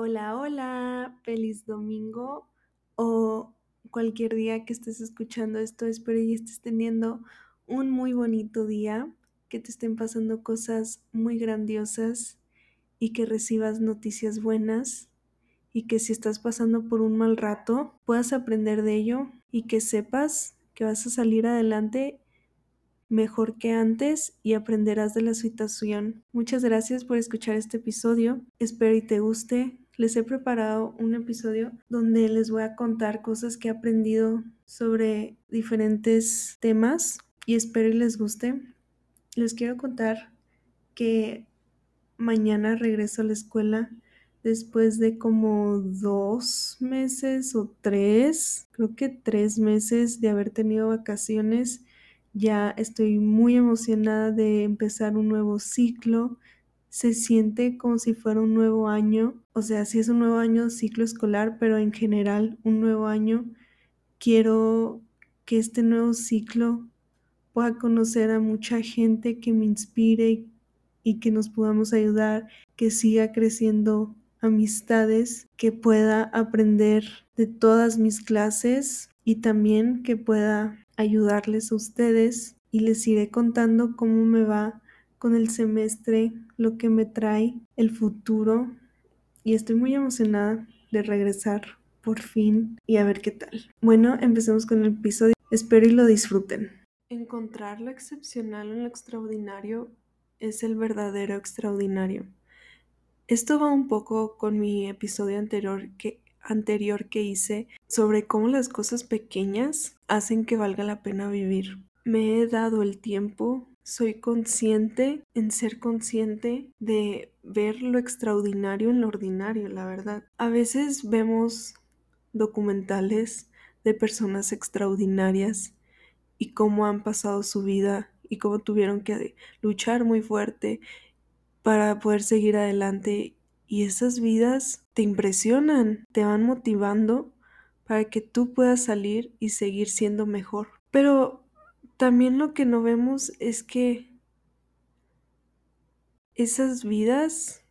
Hola, hola, feliz domingo o cualquier día que estés escuchando esto. Espero y estés teniendo un muy bonito día, que te estén pasando cosas muy grandiosas y que recibas noticias buenas y que si estás pasando por un mal rato puedas aprender de ello y que sepas que vas a salir adelante mejor que antes y aprenderás de la situación. Muchas gracias por escuchar este episodio. Espero y te guste. Les he preparado un episodio donde les voy a contar cosas que he aprendido sobre diferentes temas y espero y les guste. Les quiero contar que mañana regreso a la escuela después de como dos meses o tres, creo que tres meses de haber tenido vacaciones ya estoy muy emocionada de empezar un nuevo ciclo. Se siente como si fuera un nuevo año. O sea, si es un nuevo año ciclo escolar, pero en general un nuevo año. Quiero que este nuevo ciclo pueda conocer a mucha gente que me inspire y que nos podamos ayudar, que siga creciendo amistades, que pueda aprender de todas mis clases y también que pueda ayudarles a ustedes y les iré contando cómo me va con el semestre, lo que me trae el futuro y estoy muy emocionada de regresar por fin y a ver qué tal. Bueno, empecemos con el episodio. Espero y lo disfruten. Encontrar lo excepcional en lo extraordinario es el verdadero extraordinario. Esto va un poco con mi episodio anterior que anterior que hice sobre cómo las cosas pequeñas hacen que valga la pena vivir. Me he dado el tiempo, soy consciente en ser consciente de ver lo extraordinario en lo ordinario, la verdad. A veces vemos documentales de personas extraordinarias y cómo han pasado su vida y cómo tuvieron que luchar muy fuerte para poder seguir adelante y esas vidas te impresionan, te van motivando para que tú puedas salir y seguir siendo mejor. Pero también lo que no vemos es que esas vidas,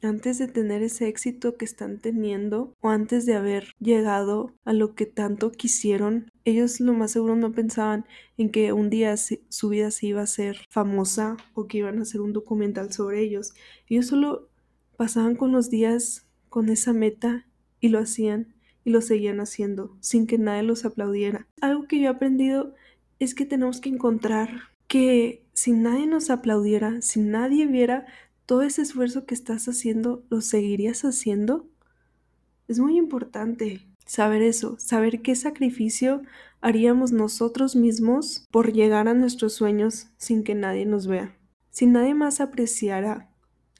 antes de tener ese éxito que están teniendo o antes de haber llegado a lo que tanto quisieron, ellos lo más seguro no pensaban en que un día su vida se iba a ser famosa o que iban a hacer un documental sobre ellos. Ellos solo pasaban con los días con esa meta y lo hacían y lo seguían haciendo sin que nadie los aplaudiera. Algo que yo he aprendido es que tenemos que encontrar que si nadie nos aplaudiera, si nadie viera todo ese esfuerzo que estás haciendo, ¿lo seguirías haciendo? Es muy importante saber eso, saber qué sacrificio haríamos nosotros mismos por llegar a nuestros sueños sin que nadie nos vea. Si nadie más apreciara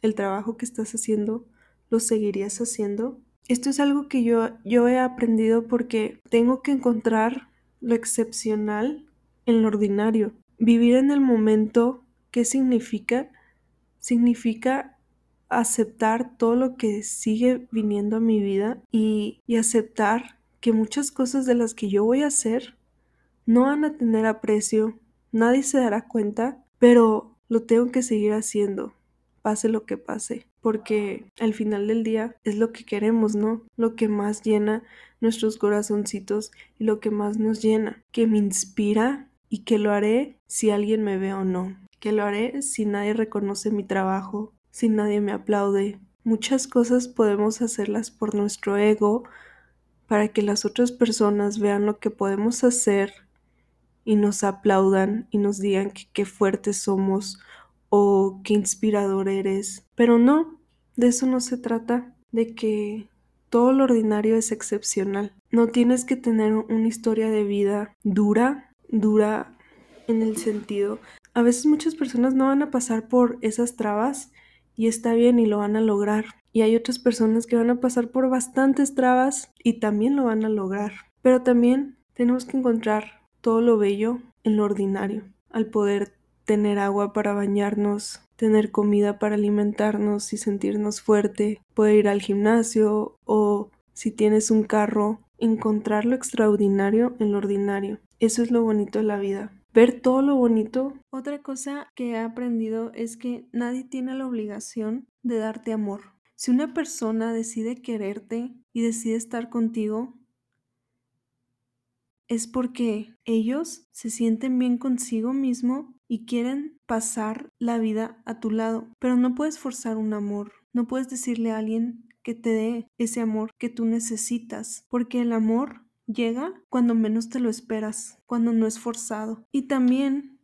el trabajo que estás haciendo, ¿lo seguirías haciendo? Esto es algo que yo, yo he aprendido porque tengo que encontrar lo excepcional en lo ordinario. Vivir en el momento, ¿qué significa? Significa aceptar todo lo que sigue viniendo a mi vida y, aceptar que muchas cosas de las que yo voy a hacer no van a tener aprecio, nadie se dará cuenta, pero lo tengo que seguir haciendo pase lo que pase, porque al final del día es lo que queremos, ¿no? Lo que más llena nuestros corazoncitos y lo que más nos llena, que me inspira y que lo haré si alguien me ve o no, que lo haré si nadie reconoce mi trabajo, si nadie me aplaude. Muchas cosas podemos hacerlas por nuestro ego, para que las otras personas vean lo que podemos hacer y nos aplaudan y nos digan que qué fuertes somos o qué inspirador eres. Pero no, de eso no se trata, de que todo lo ordinario es excepcional. No tienes que tener una historia de vida dura, dura en el sentido. A veces muchas personas no van a pasar por esas trabas y está bien y lo van a lograr. Y hay otras personas que van a pasar por bastantes trabas y también lo van a lograr. Pero también tenemos que encontrar todo lo bello en lo ordinario, al poder tener agua para bañarnos, tener comida para alimentarnos y sentirnos fuerte, poder ir al gimnasio o si tienes un carro, encontrar lo extraordinario en lo ordinario. Eso es lo bonito de la vida. Ver todo lo bonito. Otra cosa que he aprendido es que nadie tiene la obligación de darte amor. Si una persona decide quererte y decide estar contigo, es porque ellos se sienten bien consigo mismo y quieren pasar la vida a tu lado. Pero no puedes forzar un amor, no puedes decirle a alguien que te dé ese amor que tú necesitas, porque el amor llega cuando menos te lo esperas, cuando no es forzado. Y también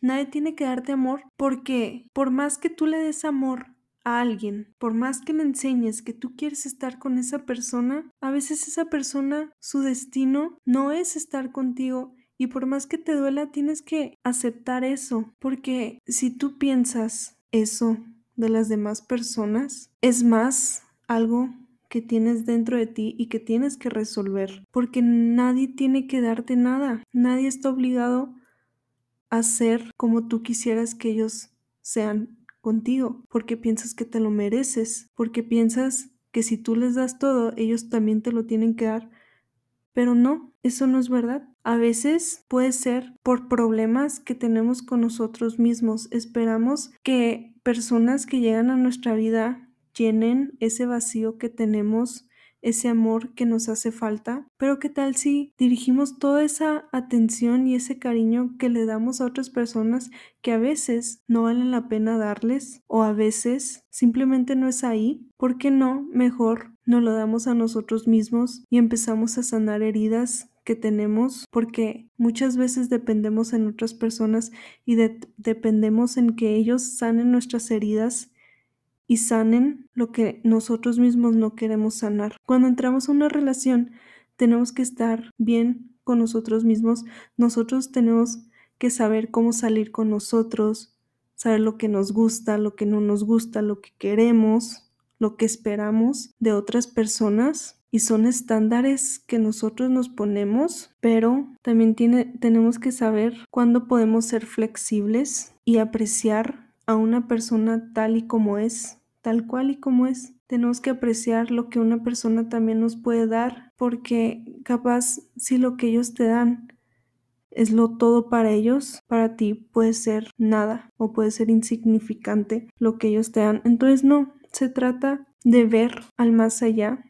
nadie tiene que darte amor porque por más que tú le des amor a alguien, por más que le enseñes que tú quieres estar con esa persona, a veces esa persona, su destino no es estar contigo. Y por más que te duela, tienes que aceptar eso, porque si tú piensas eso de las demás personas, es más algo que tienes dentro de ti y que tienes que resolver, porque nadie tiene que darte nada, nadie está obligado a ser como tú quisieras que ellos sean contigo, porque piensas que te lo mereces, porque piensas que si tú les das todo, ellos también te lo tienen que dar. Pero no, eso no es verdad. A veces puede ser por problemas que tenemos con nosotros mismos. Esperamos que personas que llegan a nuestra vida llenen ese vacío que tenemos ese amor que nos hace falta, pero ¿qué tal si dirigimos toda esa atención y ese cariño que le damos a otras personas que a veces no valen la pena darles o a veces simplemente no es ahí? ¿Por qué no? Mejor no lo damos a nosotros mismos y empezamos a sanar heridas que tenemos porque muchas veces dependemos en otras personas y dependemos en que ellos sanen nuestras heridas y sanen lo que nosotros mismos no queremos sanar. Cuando entramos a una relación, tenemos que estar bien con nosotros mismos. Nosotros tenemos que saber cómo salir con nosotros, saber lo que nos gusta, lo que no nos gusta, lo que queremos, lo que esperamos de otras personas. Y son estándares que nosotros nos ponemos, pero también tiene, tenemos que saber cuándo podemos ser flexibles y apreciar a una persona tal y como es, tal cual y como es. Tenemos que apreciar lo que una persona también nos puede dar, porque capaz si lo que ellos te dan es lo todo para ellos, para ti puede ser nada o puede ser insignificante lo que ellos te dan. Entonces no, se trata de ver al más allá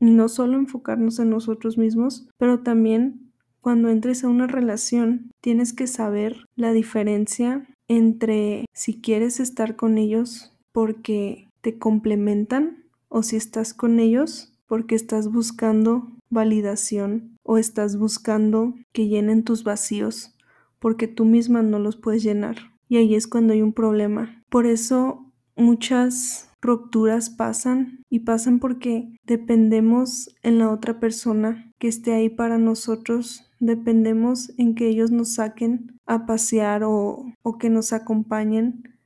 y no solo enfocarnos en nosotros mismos, pero también cuando entres a una relación tienes que saber la diferencia entre si quieres estar con ellos porque te complementan o si estás con ellos porque estás buscando validación o estás buscando que llenen tus vacíos porque tú misma no los puedes llenar. Y ahí es cuando hay un problema. Por eso muchas rupturas pasan y pasan porque dependemos en la otra persona que esté ahí para nosotros. Dependemos en que ellos nos saquen a pasear o, o que nos acompañen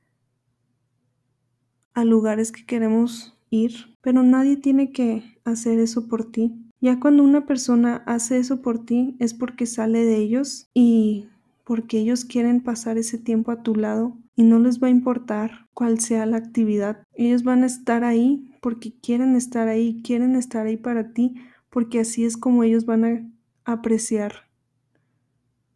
a lugares que queremos ir, pero nadie tiene que hacer eso por ti. Ya cuando una persona hace eso por ti es porque sale de ellos y porque ellos quieren pasar ese tiempo a tu lado y no les va a importar cuál sea la actividad. Ellos van a estar ahí porque quieren estar ahí, quieren estar ahí para ti, porque así es como ellos van a apreciar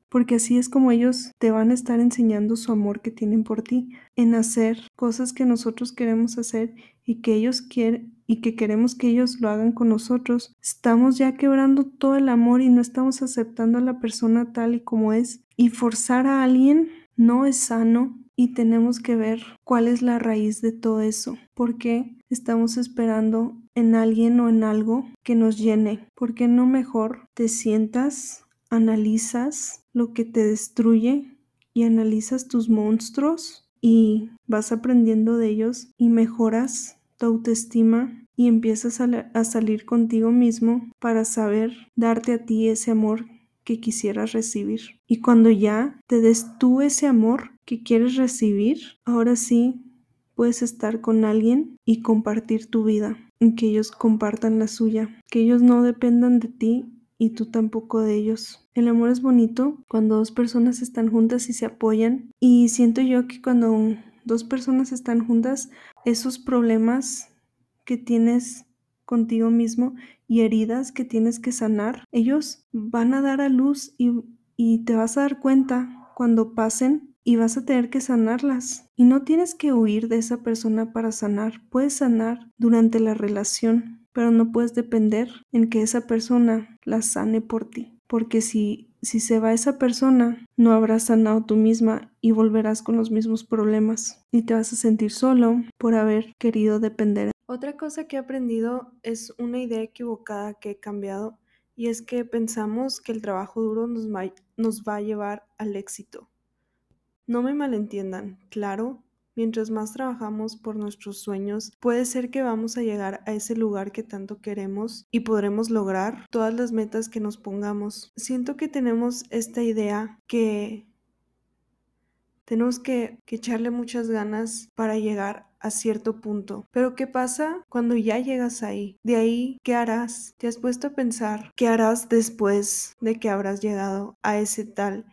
porque así es como ellos te van a estar enseñando su amor que tienen por ti, en hacer cosas que nosotros queremos hacer y que ellos quieren y que queremos que ellos lo hagan con nosotros. Estamos ya quebrando todo el amor y no estamos aceptando a la persona tal y como es. Y forzar a alguien no es sano y tenemos que ver cuál es la raíz de todo eso. ¿Por qué estamos esperando en alguien o en algo que nos llene? ¿Por qué no mejor te sientas analizas lo que te destruye y analizas tus monstruos y vas aprendiendo de ellos y mejoras tu autoestima y empiezas a, salir contigo mismo para saber darte a ti ese amor que quisieras recibir. Y cuando ya te des tú ese amor que quieres recibir, ahora sí puedes estar con alguien y compartir tu vida, y que ellos compartan la suya, que ellos no dependan de ti y tú tampoco de ellos. El amor es bonito cuando dos personas están juntas y se apoyan y siento yo que cuando dos personas están juntas, esos problemas que tienes contigo mismo y heridas que tienes que sanar, ellos van a dar a luz y, y te vas a dar cuenta cuando pasen y vas a tener que sanarlas. Y no tienes que huir de esa persona para sanar, puedes sanar durante la relación, pero no puedes depender en que esa persona la sane por ti, porque si si se va esa persona, no habrás sanado tú misma y volverás con los mismos problemas y te vas a sentir solo por haber querido depender. Otra cosa que he aprendido es una idea equivocada que he cambiado y es que pensamos que el trabajo duro nos va, nos va a llevar al éxito. No me malentiendan, claro, mientras más trabajamos por nuestros sueños, puede ser que vamos a llegar a ese lugar que tanto queremos y podremos lograr todas las metas que nos pongamos. Siento que tenemos esta idea que tenemos que, echarle muchas ganas para llegar a cierto punto. Pero ¿qué pasa cuando ya llegas ahí? De ahí, ¿qué harás? ¿Te has puesto a pensar qué harás después de que habrás llegado a ese tal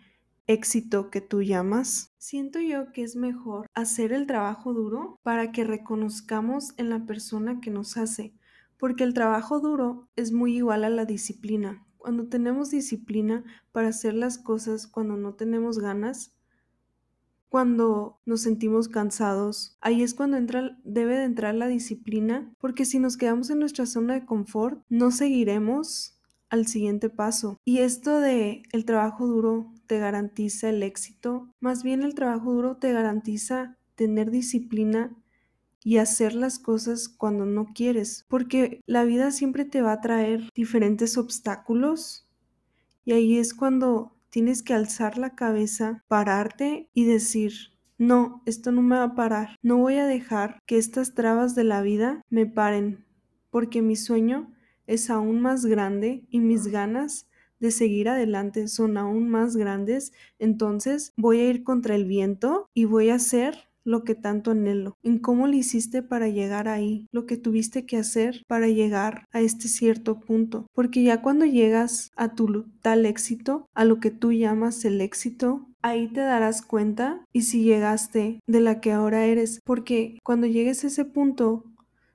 éxito que tú llamas? Siento yo que es mejor hacer el trabajo duro para que reconozcamos en la persona que nos hace, porque el trabajo duro es muy igual a la disciplina. Cuando tenemos disciplina para hacer las cosas cuando no tenemos ganas, cuando nos sentimos cansados, ahí es cuando entra, debe de entrar la disciplina, porque si nos quedamos en nuestra zona de confort, no seguiremos al siguiente paso. Y esto de el trabajo duro te garantiza el éxito, más bien el trabajo duro te garantiza tener disciplina y hacer las cosas cuando no quieres, porque la vida siempre te va a traer diferentes obstáculos y ahí es cuando tienes que alzar la cabeza, pararte y decir, no, esto no me va a parar, no voy a dejar que estas trabas de la vida me paren, porque mi sueño es aún más grande y mis ganas de seguir adelante son aún más grandes, entonces voy a ir contra el viento y voy a hacer lo que tanto anhelo, en cómo lo hiciste para llegar ahí, lo que tuviste que hacer para llegar a este cierto punto, porque ya cuando llegas a tu tal éxito, a lo que tú llamas el éxito, ahí te darás cuenta y si llegaste de la que ahora eres, porque cuando llegues a ese punto,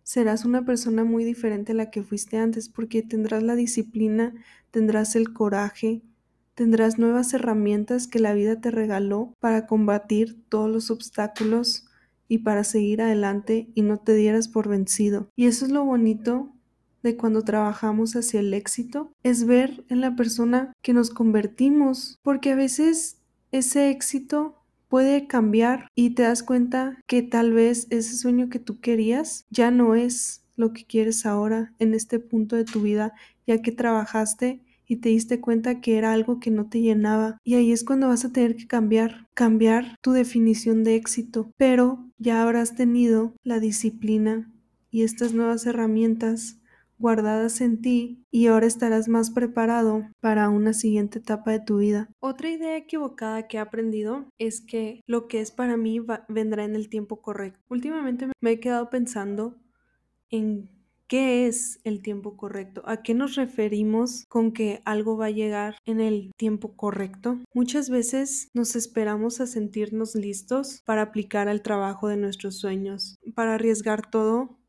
serás una persona muy diferente a la que fuiste antes porque tendrás la disciplina, tendrás el coraje, tendrás nuevas herramientas que la vida te regaló para combatir todos los obstáculos y para seguir adelante y no te dieras por vencido. Y eso es lo bonito de cuando trabajamos hacia el éxito, es ver en la persona que nos convertimos, porque a veces ese éxito puede cambiar y te das cuenta que tal vez ese sueño que tú querías ya no es lo que quieres ahora en este punto de tu vida, ya que trabajaste y te diste cuenta que era algo que no te llenaba. Y ahí es cuando vas a tener que cambiar, cambiar tu definición de éxito. Pero ya habrás tenido la disciplina y estas nuevas herramientas guardadas en ti y ahora estarás más preparado para una siguiente etapa de tu vida. Otra idea equivocada que he aprendido es que lo que es para mí vendrá en el tiempo correcto. Últimamente me he quedado pensando en ¿Qué es el tiempo correcto? ¿A qué nos referimos con que algo va a llegar en el tiempo correcto? Muchas veces nos esperamos a sentirnos listos para aplicar al trabajo de nuestros sueños, para arriesgar todo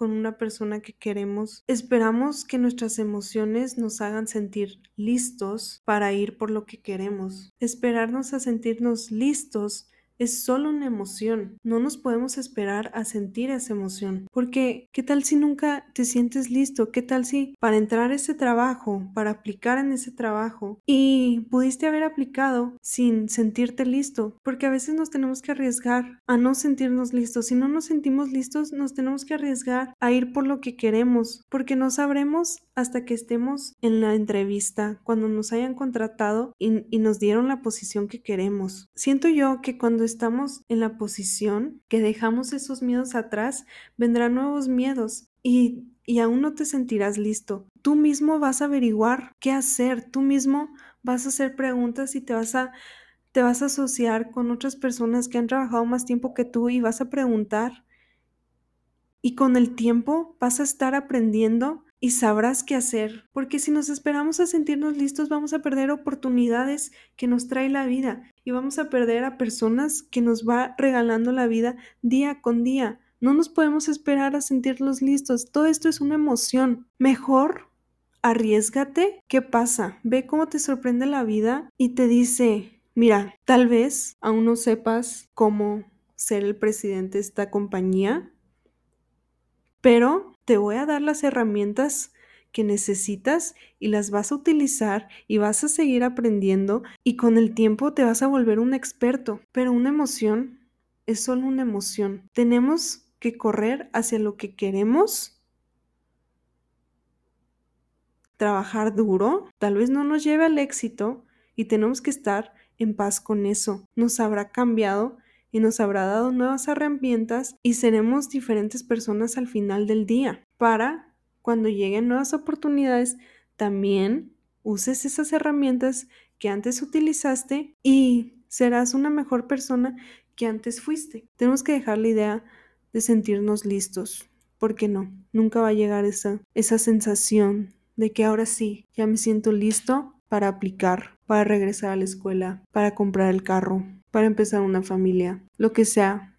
con una persona que queremos. Esperamos que nuestras emociones nos hagan sentir listos para ir por lo que queremos. Esperarnos a sentirnos listos es solo una emoción. No nos podemos esperar a sentir esa emoción. Porque, ¿qué tal si nunca te sientes listo? ¿Qué tal si para entrar a ese trabajo, para aplicar en ese trabajo, y pudiste haber aplicado sin sentirte listo? Porque a veces nos tenemos que arriesgar a no sentirnos listos. Si no nos sentimos listos, nos tenemos que arriesgar a ir por lo que queremos. Porque no sabremos hasta que estemos en la entrevista, cuando nos hayan contratado y, y nos dieron la posición que queremos. Siento yo que cuando estamos en la posición que dejamos esos miedos atrás, vendrán nuevos miedos y, y aún no te sentirás listo. Tú mismo vas a averiguar qué hacer, tú mismo vas a hacer preguntas y te vas a te vas a asociar con otras personas que han trabajado más tiempo que tú y vas a preguntar. Y con el tiempo vas a estar aprendiendo y sabrás qué hacer, porque si nos esperamos a sentirnos listos vamos a perder oportunidades que nos trae la vida y vamos a perder a personas que nos va regalando la vida día con día. No nos podemos esperar a sentirnos listos, todo esto es una emoción. Mejor arriesgate, ¿qué pasa? Ve cómo te sorprende la vida y te dice, Mira, tal vez aún no sepas cómo ser el presidente de esta compañía, pero te voy a dar las herramientas que necesitas y las vas a utilizar y vas a seguir aprendiendo y con el tiempo te vas a volver un experto. Pero una emoción es solo una emoción. Tenemos que correr hacia lo que queremos, trabajar duro, tal vez no nos lleve al éxito y tenemos que estar en paz con eso. Nos habrá cambiado y nos habrá dado nuevas herramientas y seremos diferentes personas al final del día para cuando lleguen nuevas oportunidades también uses esas herramientas que antes utilizaste y serás una mejor persona que antes fuiste. Tenemos que dejar la idea de sentirnos listos, porque no, nunca va a llegar esa, esa sensación de que ahora sí, ya me siento listo para aplicar, para regresar a la escuela, para comprar el carro, para empezar una familia, lo que sea.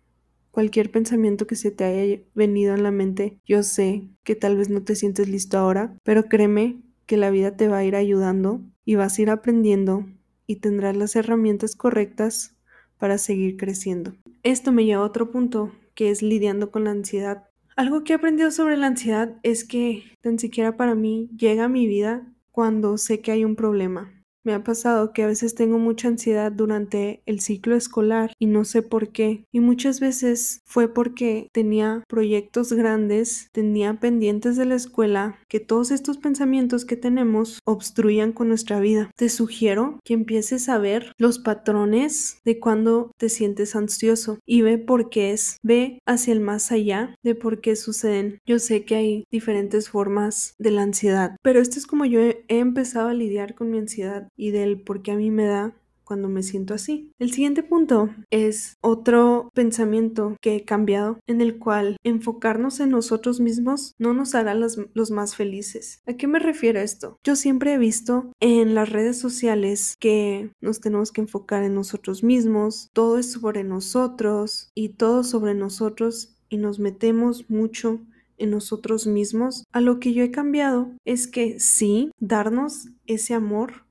Cualquier pensamiento que se te haya venido en la mente, yo sé que tal vez no te sientes listo ahora, pero créeme que la vida te va a ir ayudando y vas a ir aprendiendo y tendrás las herramientas correctas para seguir creciendo. Esto me lleva a otro punto, que es lidiando con la ansiedad. Algo que he aprendido sobre la ansiedad es que tan siquiera para mí llega a mi vida cuando sé que hay un problema. Me ha pasado que a veces tengo mucha ansiedad durante el ciclo escolar y no sé por qué. Y muchas veces fue porque tenía proyectos grandes, tenía pendientes de la escuela, que todos estos pensamientos que tenemos obstruían con nuestra vida. Te sugiero que empieces a ver los patrones de cuando te sientes ansioso y ve por qué es. Ve hacia el más allá de por qué suceden. Yo sé que hay diferentes formas de la ansiedad, pero esto es como yo he empezado a lidiar con mi ansiedad y del por qué a mí me da cuando me siento así. El siguiente punto es otro pensamiento que he cambiado en el cual enfocarnos en nosotros mismos no nos hará los, más felices. ¿A qué me refiero esto? Yo siempre he visto en las redes sociales que nos tenemos que enfocar en nosotros mismos, todo es sobre nosotros y todo sobre nosotros y nos metemos mucho en nosotros mismos, a lo que yo he cambiado es que sí, darnos ese amor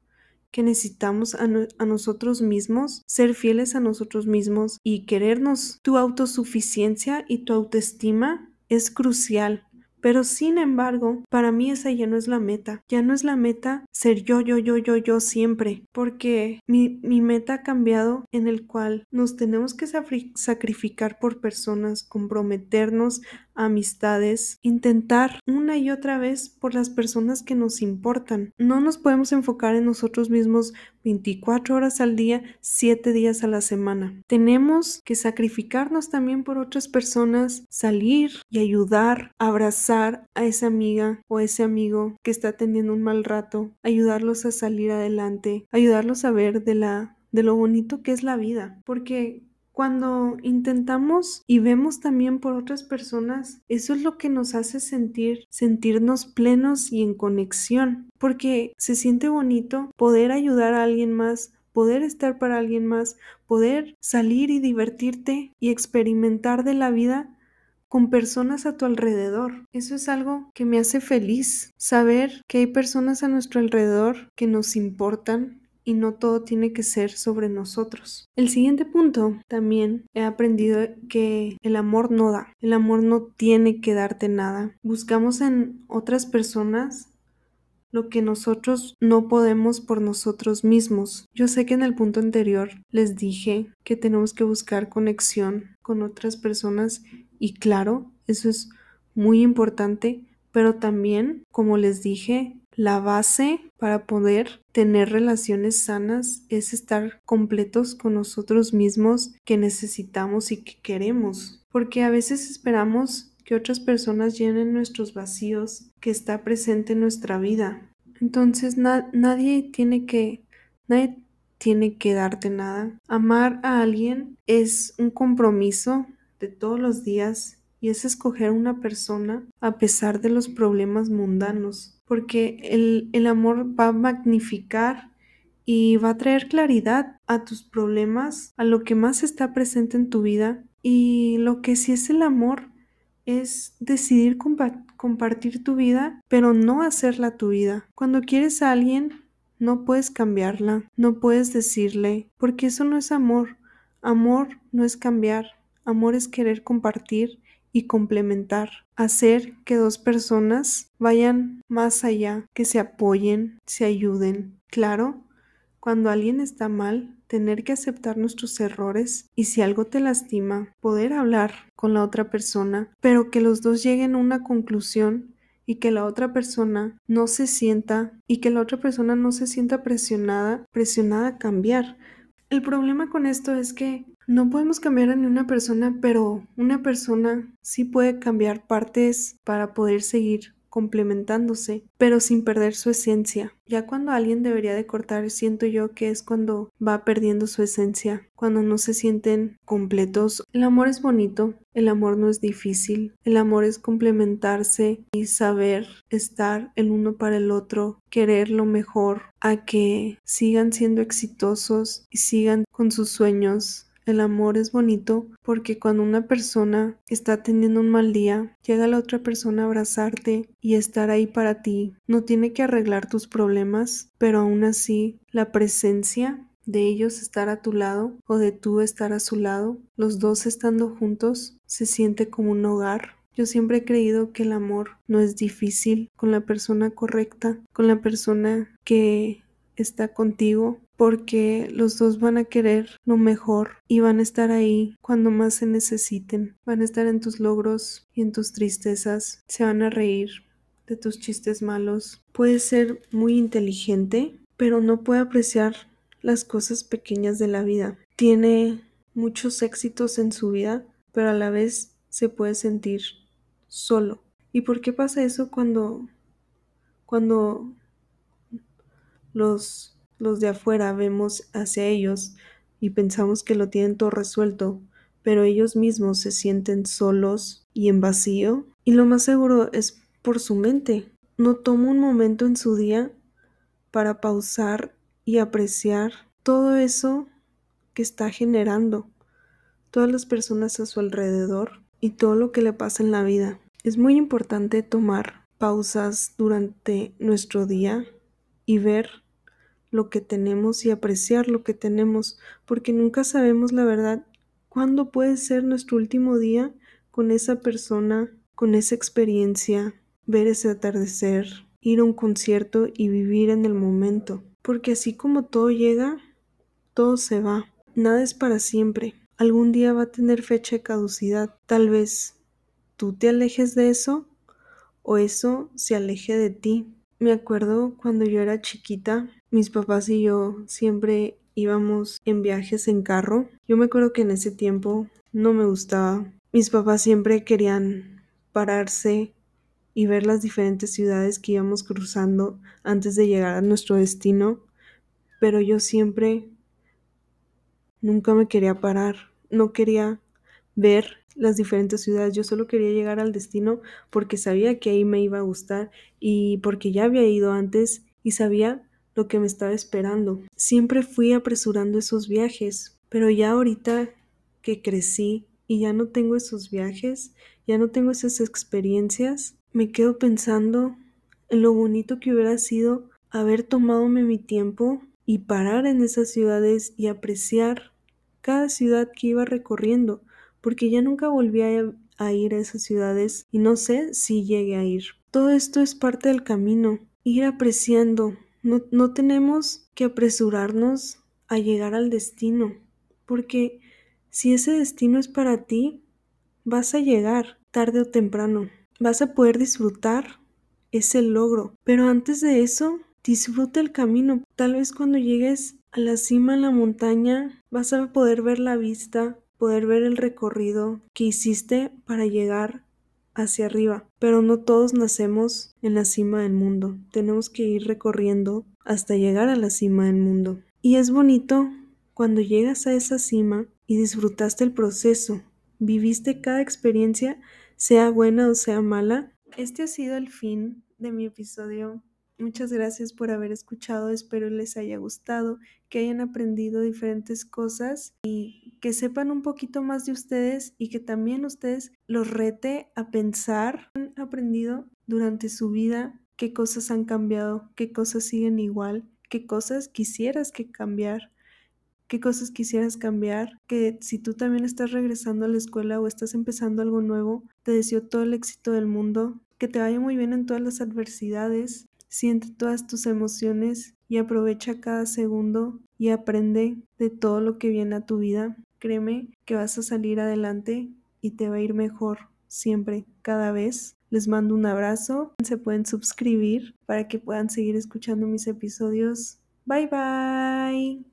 que necesitamos a, nosotros mismos, ser fieles a nosotros mismos y querernos. Tu autosuficiencia y tu autoestima es crucial pero sin embargo, para mí esa ya no es la meta. Ya no es la meta ser yo, yo, yo, yo, yo siempre. Porque mi, meta ha cambiado en el cual nos tenemos que sacrificar por personas, comprometernos amistades, intentar una y otra vez por las personas que nos importan. No nos podemos enfocar en nosotros mismos 24 horas al día, 7 días a la semana. Tenemos que sacrificarnos también por otras personas, salir y ayudar, abrazar a esa amiga o ese amigo que está teniendo un mal rato, ayudarlos a salir adelante, ayudarlos a ver de la de lo bonito que es la vida, porque cuando intentamos y vemos también por otras personas, eso es lo que nos hace sentir, sentirnos plenos y en conexión, porque se siente bonito poder ayudar a alguien más, poder estar para alguien más, poder salir y divertirte y experimentar de la vida con personas a tu alrededor. Eso es algo que me hace feliz, saber que hay personas a nuestro alrededor que nos importan, y no todo tiene que ser sobre nosotros. El siguiente punto también he aprendido que el amor no da, el amor no tiene que darte nada. Buscamos en otras personas lo que nosotros no podemos por nosotros mismos. Yo sé que en el punto anterior les dije que tenemos que buscar conexión con otras personas y claro, eso es muy importante, pero también, como les dije, la base para poder tener relaciones sanas es estar completos con nosotros mismos que necesitamos y que queremos. Porque a veces esperamos que otras personas llenen nuestros vacíos que está presente en nuestra vida. Entonces nadie tiene que nadie tiene que darte nada. Amar a alguien es un compromiso de todos los días y es escoger una persona a pesar de los problemas mundanos porque el, amor va a magnificar y va a traer claridad a tus problemas, a lo que más está presente en tu vida. Y lo que sí es el amor es decidir compartir tu vida, pero no hacerla tu vida. Cuando quieres a alguien, no puedes cambiarla, no puedes decirle, porque eso no es amor. Amor no es cambiar, amor es querer compartir y complementar, hacer que dos personas vayan más allá, que se apoyen, se ayuden. Claro, cuando alguien está mal, tener que aceptar nuestros errores y si algo te lastima, poder hablar con la otra persona, pero que los dos lleguen a una conclusión y que la otra persona no se sienta y que la otra persona no se sienta presionada, presionada a cambiar. El problema con esto es que no podemos cambiar a ni una persona, pero una persona sí puede cambiar partes para poder seguir complementándose, pero sin perder su esencia. Ya cuando alguien debería de cortar, siento yo que es cuando va perdiendo su esencia, cuando no se sienten completos. El amor es bonito, el amor no es difícil, el amor es complementarse y saber estar el uno para el otro, querer lo mejor, a que sigan siendo exitosos y sigan con sus sueños el amor es bonito porque cuando una persona está teniendo un mal día, llega la otra persona a abrazarte y estar ahí para ti. No tiene que arreglar tus problemas, pero aún así la presencia de ellos estar a tu lado o de tú estar a su lado, los dos estando juntos, se siente como un hogar. Yo siempre he creído que el amor no es difícil con la persona correcta, con la persona que está contigo porque los dos van a querer lo mejor y van a estar ahí cuando más se necesiten. Van a estar en tus logros y en tus tristezas. Se van a reír de tus chistes malos. Puede ser muy inteligente, pero no puede apreciar las cosas pequeñas de la vida. Tiene muchos éxitos en su vida, pero a la vez se puede sentir solo. ¿Y por qué pasa eso cuando cuando los, los de afuera vemos hacia ellos y pensamos que lo tienen todo resuelto, pero ellos mismos se sienten solos y en vacío. Y lo más seguro es por su mente. No toma un momento en su día para pausar y apreciar todo eso que está generando, todas las personas a su alrededor y todo lo que le pasa en la vida. Es muy importante tomar pausas durante nuestro día y ver lo que tenemos y apreciar lo que tenemos, porque nunca sabemos la verdad cuándo puede ser nuestro último día con esa persona, con esa experiencia, ver ese atardecer, ir a un concierto y vivir en el momento, porque así como todo llega, todo se va, nada es para siempre, algún día va a tener fecha de caducidad, tal vez tú te alejes de eso o eso se aleje de ti. Me acuerdo cuando yo era chiquita, mis papás y yo siempre íbamos en viajes en carro. Yo me acuerdo que en ese tiempo no me gustaba. Mis papás siempre querían pararse y ver las diferentes ciudades que íbamos cruzando antes de llegar a nuestro destino, pero yo siempre nunca me quería parar, no quería ver las diferentes ciudades. Yo solo quería llegar al destino porque sabía que ahí me iba a gustar y porque ya había ido antes y sabía lo que me estaba esperando. Siempre fui apresurando esos viajes, pero ya ahorita que crecí y ya no tengo esos viajes, ya no tengo esas experiencias, me quedo pensando en lo bonito que hubiera sido haber tomadome mi tiempo y parar en esas ciudades y apreciar cada ciudad que iba recorriendo, porque ya nunca volví a, ir a esas ciudades y no sé si llegue a ir. Todo esto es parte del camino, ir apreciando. No, no tenemos que apresurarnos a llegar al destino, porque si ese destino es para ti, vas a llegar tarde o temprano. Vas a poder disfrutar ese logro. Pero antes de eso, disfruta el camino. Tal vez cuando llegues a la cima en la montaña, vas a poder ver la vista, poder ver el recorrido que hiciste para llegar hacia arriba. Pero no todos nacemos en la cima del mundo. Tenemos que ir recorriendo hasta llegar a la cima del mundo. Y es bonito cuando llegas a esa cima y disfrutaste el proceso, viviste cada experiencia, sea buena o sea mala. Este ha sido el fin de mi episodio Muchas gracias por haber escuchado, espero les haya gustado, que hayan aprendido diferentes cosas y que sepan un poquito más de ustedes y que también ustedes los rete a pensar, han aprendido durante su vida qué cosas han cambiado, qué cosas siguen igual, qué cosas quisieras que cambiar, qué cosas quisieras cambiar, que si tú también estás regresando a la escuela o estás empezando algo nuevo, te deseo todo el éxito del mundo, que te vaya muy bien en todas las adversidades, siente todas tus emociones y aprovecha cada segundo y aprende de todo lo que viene a tu vida. Créeme que vas a salir adelante y te va a ir mejor siempre, cada vez. Les mando un abrazo. Se pueden suscribir para que puedan seguir escuchando mis episodios. Bye bye.